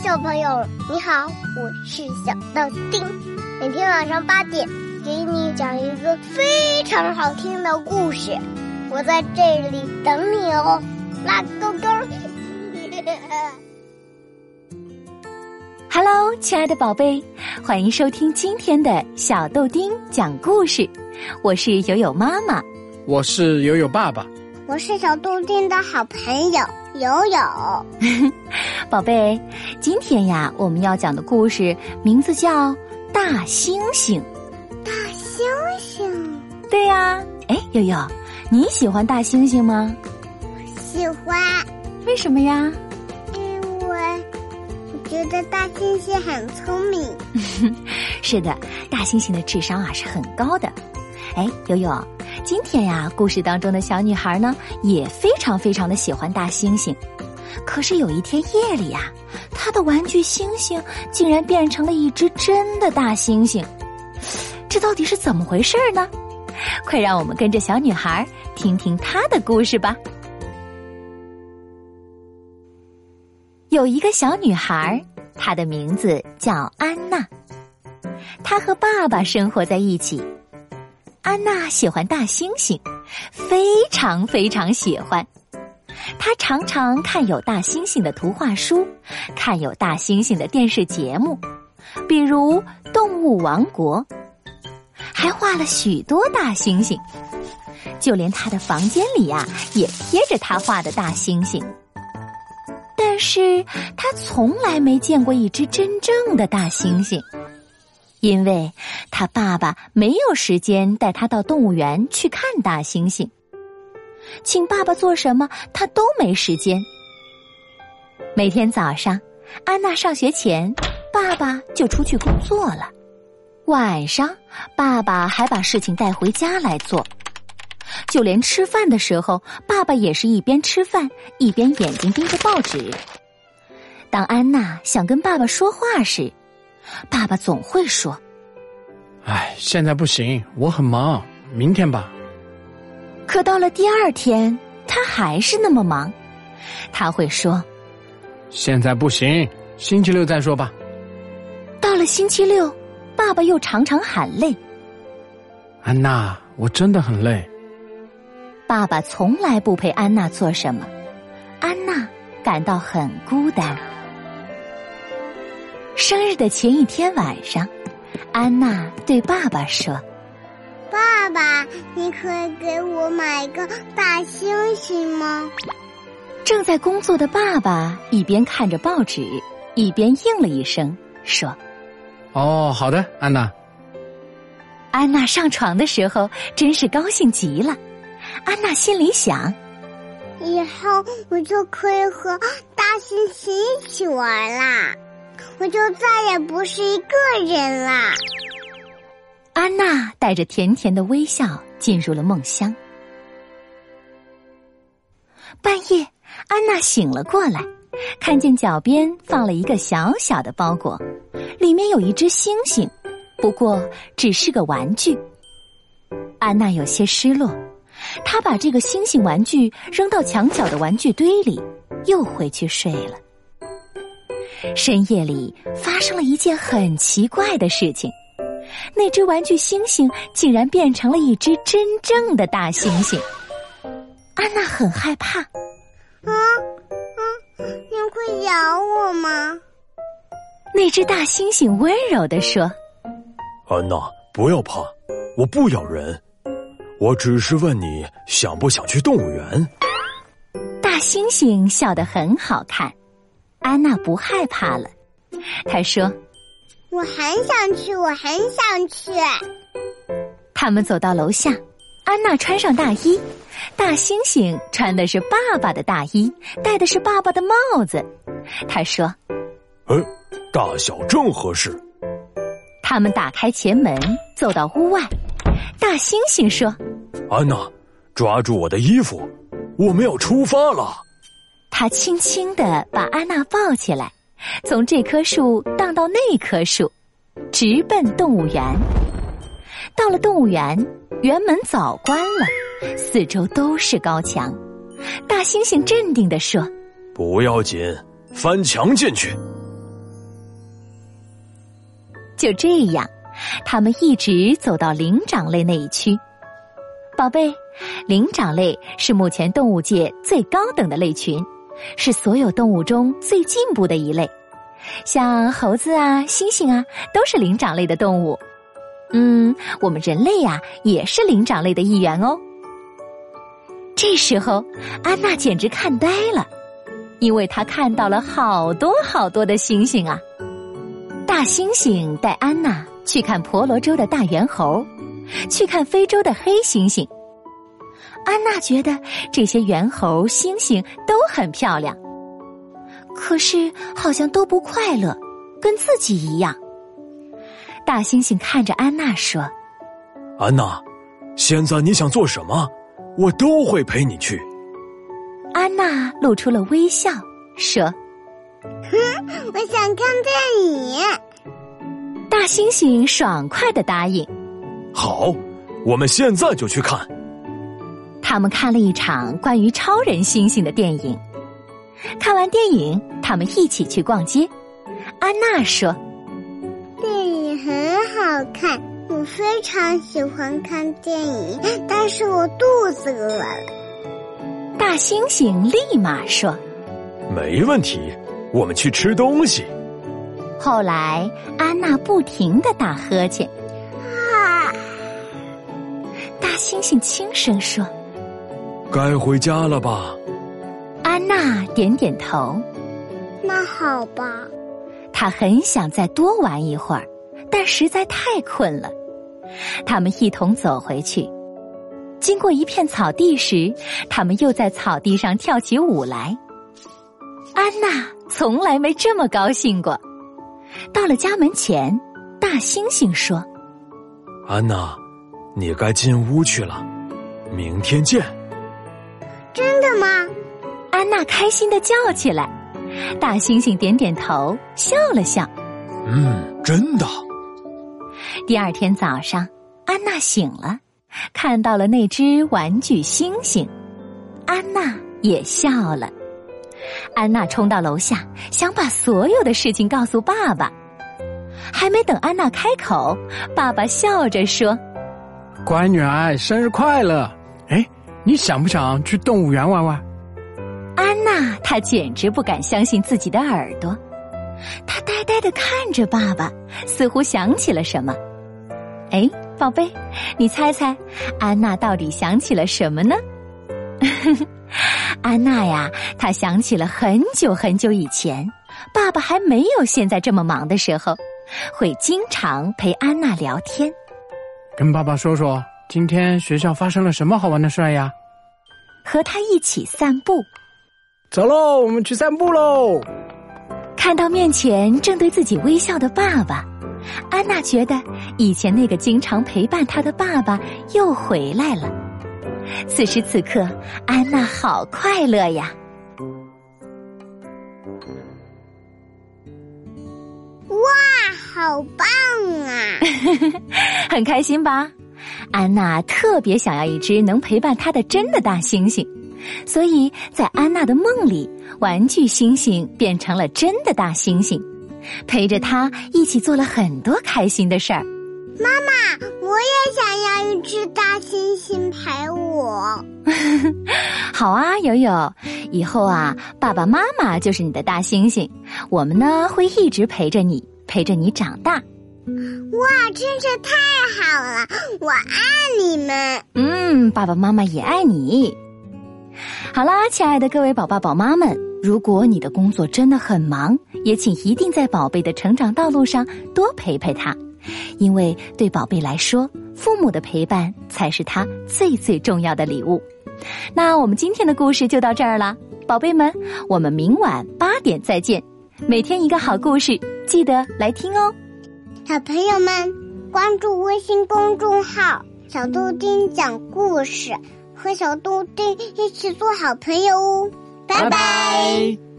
小朋友，你好，我是小豆丁。每天晚上八点，给你讲一个非常好听的故事。我在这里等你哦，拉勾勾。Hello，亲爱的宝贝，欢迎收听今天的小豆丁讲故事。我是友友妈妈，我是友友爸爸，我是小豆丁的好朋友友友。宝贝，今天呀，我们要讲的故事名字叫《大猩猩》。大猩猩？对呀。哎，悠悠，你喜欢大猩猩吗？喜欢。为什么呀？因为我觉得大猩猩很聪明。是的，大猩猩的智商啊是很高的。哎，悠悠，今天呀，故事当中的小女孩呢也非常非常的喜欢大猩猩。可是有一天夜里呀，她的玩具猩猩竟然变成了一只真的大猩猩，这到底是怎么回事呢？快让我们跟着小女孩听听她的故事吧。有一个小女孩，她的名字叫安娜，她和爸爸生活在一起。安娜喜欢大猩猩，非常非常喜欢。她常常看有大猩猩的图画书，看有大猩猩的电视节目，比如《动物王国》，还画了许多大猩猩。就连他的房间里呀，也贴着他画的大猩猩。但是他从来没见过一只真正的大猩猩，因为他爸爸没有时间带他到动物园去看大猩猩。请爸爸做什么，他都没时间。每天早上，安娜上学前，爸爸就出去工作了；晚上，爸爸还把事情带回家来做。就连吃饭的时候，爸爸也是一边吃饭一边眼睛盯着报纸。当安娜想跟爸爸说话时，爸爸总会说：“哎，现在不行，我很忙，明天吧。”可到了第二天，他还是那么忙。他会说：“现在不行，星期六再说吧。”到了星期六，爸爸又常常喊累。安娜，我真的很累。爸爸从来不陪安娜做什么，安娜感到很孤单。生日的前一天晚上，安娜对爸爸说。爸爸，你可以给我买个大猩猩吗？正在工作的爸爸一边看着报纸，一边应了一声，说：“哦，好的，安娜。”安娜上床的时候真是高兴极了。安娜心里想：“以后我就可以和大猩猩一起玩啦，我就再也不是一个人啦。”安娜带着甜甜的微笑进入了梦乡。半夜，安娜醒了过来，看见脚边放了一个小小的包裹，里面有一只星星，不过只是个玩具。安娜有些失落，她把这个星星玩具扔到墙角的玩具堆里，又回去睡了。深夜里发生了一件很奇怪的事情。那只玩具猩猩竟然变成了一只真正的大猩猩，安娜很害怕。啊啊！你会咬我吗？那只大猩猩温柔地说：“安娜，不要怕，我不咬人，我只是问你想不想去动物园。”大猩猩笑得很好看，安娜不害怕了。她说。我很想去，我很想去。他们走到楼下，安娜穿上大衣，大猩猩穿的是爸爸的大衣，戴的是爸爸的帽子。他说：“哎，大小正合适。”他们打开前门，走到屋外。大猩猩说：“安娜，抓住我的衣服，我们要出发了。”他轻轻地把安娜抱起来。从这棵树荡到那棵树，直奔动物园。到了动物园，园门早关了，四周都是高墙。大猩猩镇定地说：“不要紧，翻墙进去。”就这样，他们一直走到灵长类那一区。宝贝，灵长类是目前动物界最高等的类群，是所有动物中最进步的一类。像猴子啊、猩猩啊，都是灵长类的动物。嗯，我们人类呀，也是灵长类的一员哦。这时候，安娜简直看呆了，因为她看到了好多好多的猩猩啊！大猩猩带安娜去看婆罗洲的大猿猴，去看非洲的黑猩猩。安娜觉得这些猿猴、猩猩都很漂亮，可是好像都不快乐，跟自己一样。大猩猩看着安娜说：“安娜，现在你想做什么？我都会陪你去。”安娜露出了微笑，说：“哼，我想看电影。”大猩猩爽快的答应：“好，我们现在就去看。”他们看了一场关于超人星星的电影。看完电影，他们一起去逛街。安娜说。电影很好看，我非常喜欢看电影，但是我肚子饿了。大猩猩立马说：“没问题，我们去吃东西。”后来，安娜不停的打呵欠。啊！大猩猩轻声说：“该回家了吧？”安娜点点头。那好吧。她很想再多玩一会儿。但实在太困了，他们一同走回去。经过一片草地时，他们又在草地上跳起舞来。安娜从来没这么高兴过。到了家门前，大猩猩说：“安娜，你该进屋去了，明天见。”娜开心的叫起来。大猩猩点点头，笑了笑：“嗯，真的。”第二天早上，安娜醒了，看到了那只玩具猩猩，安娜也笑了。安娜冲到楼下，想把所有的事情告诉爸爸。还没等安娜开口，爸爸笑着说：“乖女儿，生日快乐！哎，你想不想去动物园玩玩？”安娜她简直不敢相信自己的耳朵。她呆呆的看着爸爸，似乎想起了什么。哎，宝贝，你猜猜，安娜到底想起了什么呢？安娜呀，她想起了很久很久以前，爸爸还没有现在这么忙的时候，会经常陪安娜聊天，跟爸爸说说今天学校发生了什么好玩的事呀？和他一起散步。走喽，我们去散步喽。看到面前正对自己微笑的爸爸，安娜觉得以前那个经常陪伴她的爸爸又回来了。此时此刻，安娜好快乐呀！哇，好棒啊！很开心吧？安娜特别想要一只能陪伴她的真的大猩猩。所以在安娜的梦里，玩具星星变成了真的大猩猩，陪着她一起做了很多开心的事儿。妈妈，我也想要一只大猩猩陪我。好啊，友友，以后啊，爸爸妈妈就是你的大猩猩，我们呢会一直陪着你，陪着你长大。哇，真是太好了！我爱你们。嗯，爸爸妈妈也爱你。好啦，亲爱的各位宝爸宝妈们，如果你的工作真的很忙，也请一定在宝贝的成长道路上多陪陪他，因为对宝贝来说，父母的陪伴才是他最最重要的礼物。那我们今天的故事就到这儿了，宝贝们，我们明晚八点再见。每天一个好故事，记得来听哦。小朋友们，关注微信公众号“小豆丁讲故事”。和小豆丁一起做好朋友哦，拜拜。